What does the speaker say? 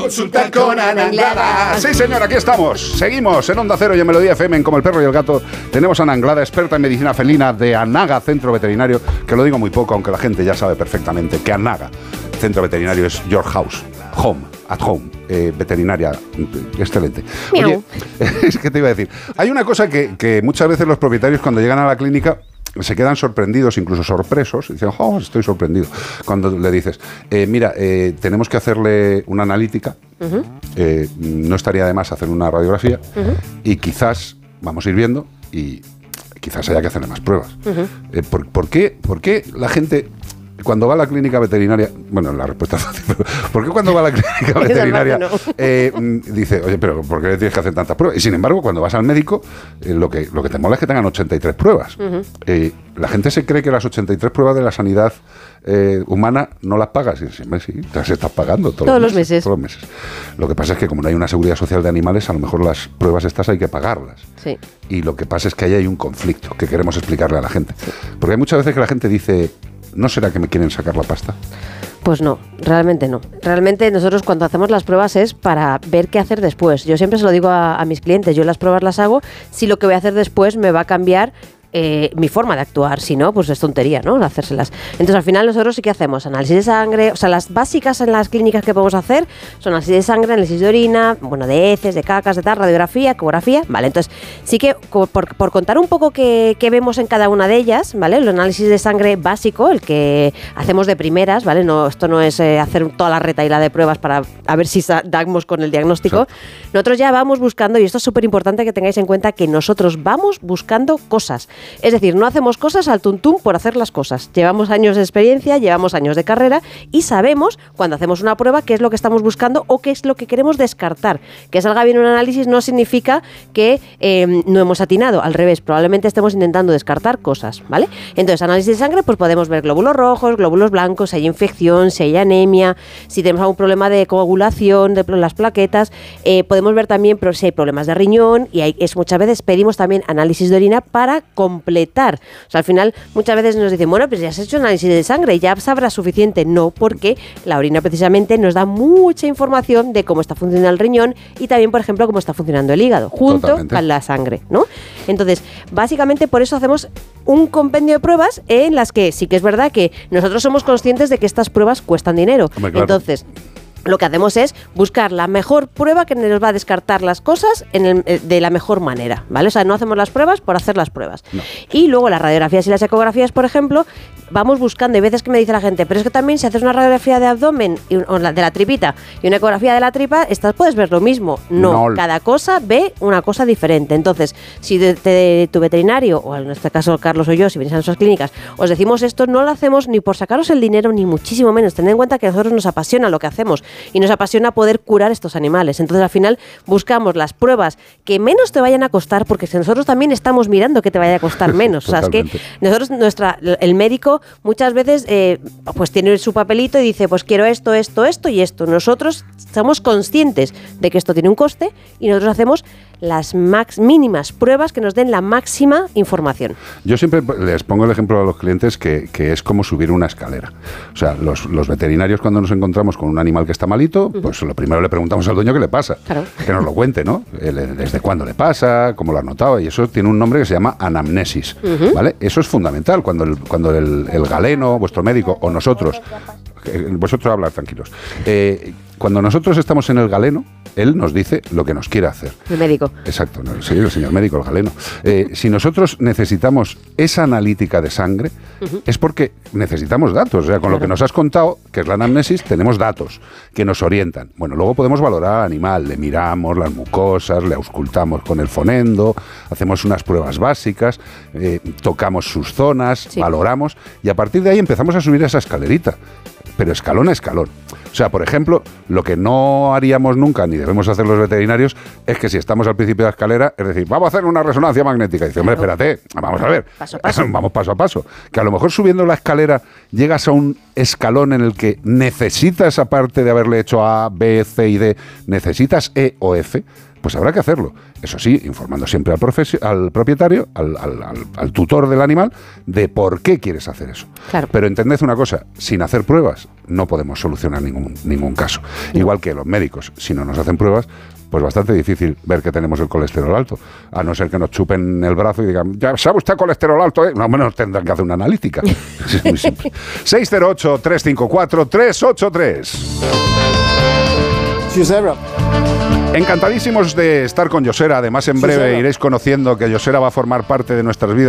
Consulta con Ana Anglada. Sí, señor, aquí estamos. Seguimos en Onda Cero y en Melodía FM en Como el Perro y el Gato. Tenemos a Ana Anglada, experta en medicina felina de Anaga Centro Veterinario, que lo digo muy poco, aunque la gente ya sabe perfectamente que Anaga Centro Veterinario es your house, home, at home, eh, veterinaria, excelente. Oye, es que te iba a decir, hay una cosa que, que muchas veces los propietarios cuando llegan a la clínica se quedan sorprendidos, incluso sorpresos, y dicen, oh, estoy sorprendido. Cuando le dices, eh, mira, eh, tenemos que hacerle una analítica, eh, no estaría de más hacer una radiografía, y quizás, vamos a ir viendo, y quizás haya que hacerle más pruebas. ¿por, por qué, ¿Por qué la gente cuando va a la clínica veterinaria, bueno, la respuesta es fácil, pero ¿por qué cuando va a la clínica veterinaria eh, mm, dice, oye, pero ¿por qué le tienes que hacer tantas pruebas? Y sin embargo, cuando vas al médico, eh, lo, que, lo que te mola es que tengan 83 pruebas. Eh, la gente se cree que las 83 pruebas de la sanidad humana no las pagas. Y sí, hombre, sí, las estás pagando todos, Todos los meses. Todos los meses. Lo que pasa es que como no hay una seguridad social de animales, a lo mejor las pruebas estas hay que pagarlas. Sí. Y lo que pasa es que ahí hay un conflicto que queremos explicarle a la gente. Porque hay muchas veces que la gente dice, ¿no será que me quieren sacar la pasta? Pues no, realmente no. Realmente nosotros cuando hacemos las pruebas es para ver qué hacer después. Yo siempre se lo digo a, mis clientes, yo las pruebas las hago si lo que voy a hacer después me va a cambiar eh, mi forma de actuar, si no, pues es tontería, ¿no? Hacérselas. Entonces, al final, nosotros sí que hacemos análisis de sangre, o sea, las básicas en las clínicas que podemos hacer son análisis de sangre, análisis de orina, bueno, de heces, de cacas, de tal, radiografía, ecografía, ¿vale? Entonces, sí que por, por contar un poco qué, qué vemos en cada una de ellas, ¿vale? El análisis de sangre básico, el que hacemos de primeras, ¿vale? No, esto no es eh, hacer toda la retaíla de pruebas para a ver si damos con el diagnóstico. Nosotros ya vamos buscando, y esto es súper importante que tengáis en cuenta, que nosotros vamos buscando cosas. Es decir, no hacemos cosas al tuntum por hacer las cosas. Llevamos años de experiencia, llevamos años de carrera y sabemos cuando hacemos una prueba qué es lo que estamos buscando o qué es lo que queremos descartar. Que salga bien un análisis no significa que eh, no hemos atinado. Al revés, probablemente estemos intentando descartar cosas, ¿vale? Entonces, análisis de sangre, pues podemos ver glóbulos rojos, glóbulos blancos, si hay infección, si hay anemia, si tenemos algún problema de coagulación, de las plaquetas. Eh, podemos ver también si hay problemas de riñón y hay, es, muchas veces pedimos también análisis de orina para completar. O sea, al final muchas veces nos dicen, bueno, pues ya has hecho análisis de sangre, ya sabrás suficiente. No, porque la orina precisamente nos da mucha información de cómo está funcionando el riñón y también, por ejemplo, cómo está funcionando el hígado, junto Totalmente. con la sangre, ¿no? Entonces, básicamente por eso hacemos un compendio de pruebas en las que sí que es verdad que nosotros somos conscientes de que estas pruebas cuestan dinero. Hombre, claro. Entonces, lo que hacemos es buscar la mejor prueba que nos va a descartar las cosas en el- eh, de la mejor manera, ¿vale? O sea, no hacemos las pruebas por hacer las pruebas. Y luego las radiografías y las ecografías, por ejemplo, vamos buscando, hay veces que me dice la gente, pero es que también si haces una radiografía de abdomen y o la- de la tripita y una ecografía de la tripa, estas puedes ver lo mismo. No, No. cada cosa ve una cosa diferente. Entonces, si de, de tu veterinario, o en este caso Carlos o yo, si venís a nuestras clínicas, os decimos esto, no lo hacemos ni por sacaros el dinero, ni muchísimo menos. Tened en cuenta que a nosotros nos apasiona lo que hacemos y nos apasiona poder curar estos animales. Entonces, al final, buscamos las pruebas que menos te vayan a costar, porque si nosotros también estamos mirando que te vaya a costar menos. o sea, es que nosotros, nuestra, el médico muchas veces eh, pues tiene su papelito y dice, pues quiero esto, esto, esto y esto. Nosotros somos conscientes de que esto tiene un coste y nosotros hacemos las max, mínimas pruebas que nos den la máxima información. Yo siempre les pongo el ejemplo a los clientes que, que es como subir una escalera. O sea, los, los veterinarios cuando nos encontramos con un animal que está malito, pues lo primero le preguntamos al dueño qué le pasa. Claro. Que nos lo cuente, ¿no? El- Desde cuándo le pasa, cómo lo ha notado. Y eso tiene un nombre que se llama anamnesis. ¿Vale? Eso es fundamental. Cuando el, cuando el, el galeno, vuestro médico o nosotros, eh, vosotros hablar tranquilos. Eh, cuando nosotros estamos en el galeno, él nos dice lo que nos quiere hacer. El médico. Exacto, no, sí, el señor médico, el galeno. Eh, si nosotros necesitamos esa analítica de sangre, es porque necesitamos datos. O sea, con lo que nos has contado, que es la anamnesis, tenemos datos que nos orientan. Bueno, luego podemos valorar al animal, le miramos las mucosas, le auscultamos con el fonendo, hacemos unas pruebas básicas, eh, tocamos sus zonas, Sí. valoramos, y a partir de ahí empezamos a subir esa escalerita pero escalón a escalón. O sea, por ejemplo, lo que no haríamos nunca, ni debemos hacer los veterinarios, es que si estamos al principio de la escalera, es decir, vamos a hacer una resonancia magnética. Y dice, hombre, espérate, vamos a ver. Paso a paso. vamos paso a paso. Que a lo mejor subiendo la escalera llegas a un escalón en el que necesitas, aparte de haberle hecho A, B, C y D, necesitas E o F. pues habrá que hacerlo. Eso sí, informando siempre al, al propietario, al, al, tutor del animal, de por qué quieres hacer eso. Claro. Pero entended una cosa, sin hacer pruebas no podemos solucionar ningún, ningún caso. Igual que los médicos, si no nos hacen pruebas, pues bastante difícil ver que tenemos el colesterol alto. A no ser que nos chupen el brazo y digan, ya sabe usted colesterol alto, ¿eh? No, menos tendrán que hacer una analítica. es muy simple. 608-354-383. Encantadísimos de estar con Yosera. Además, en breve iréis conociendo que Yosera va a formar parte de nuestras vidas.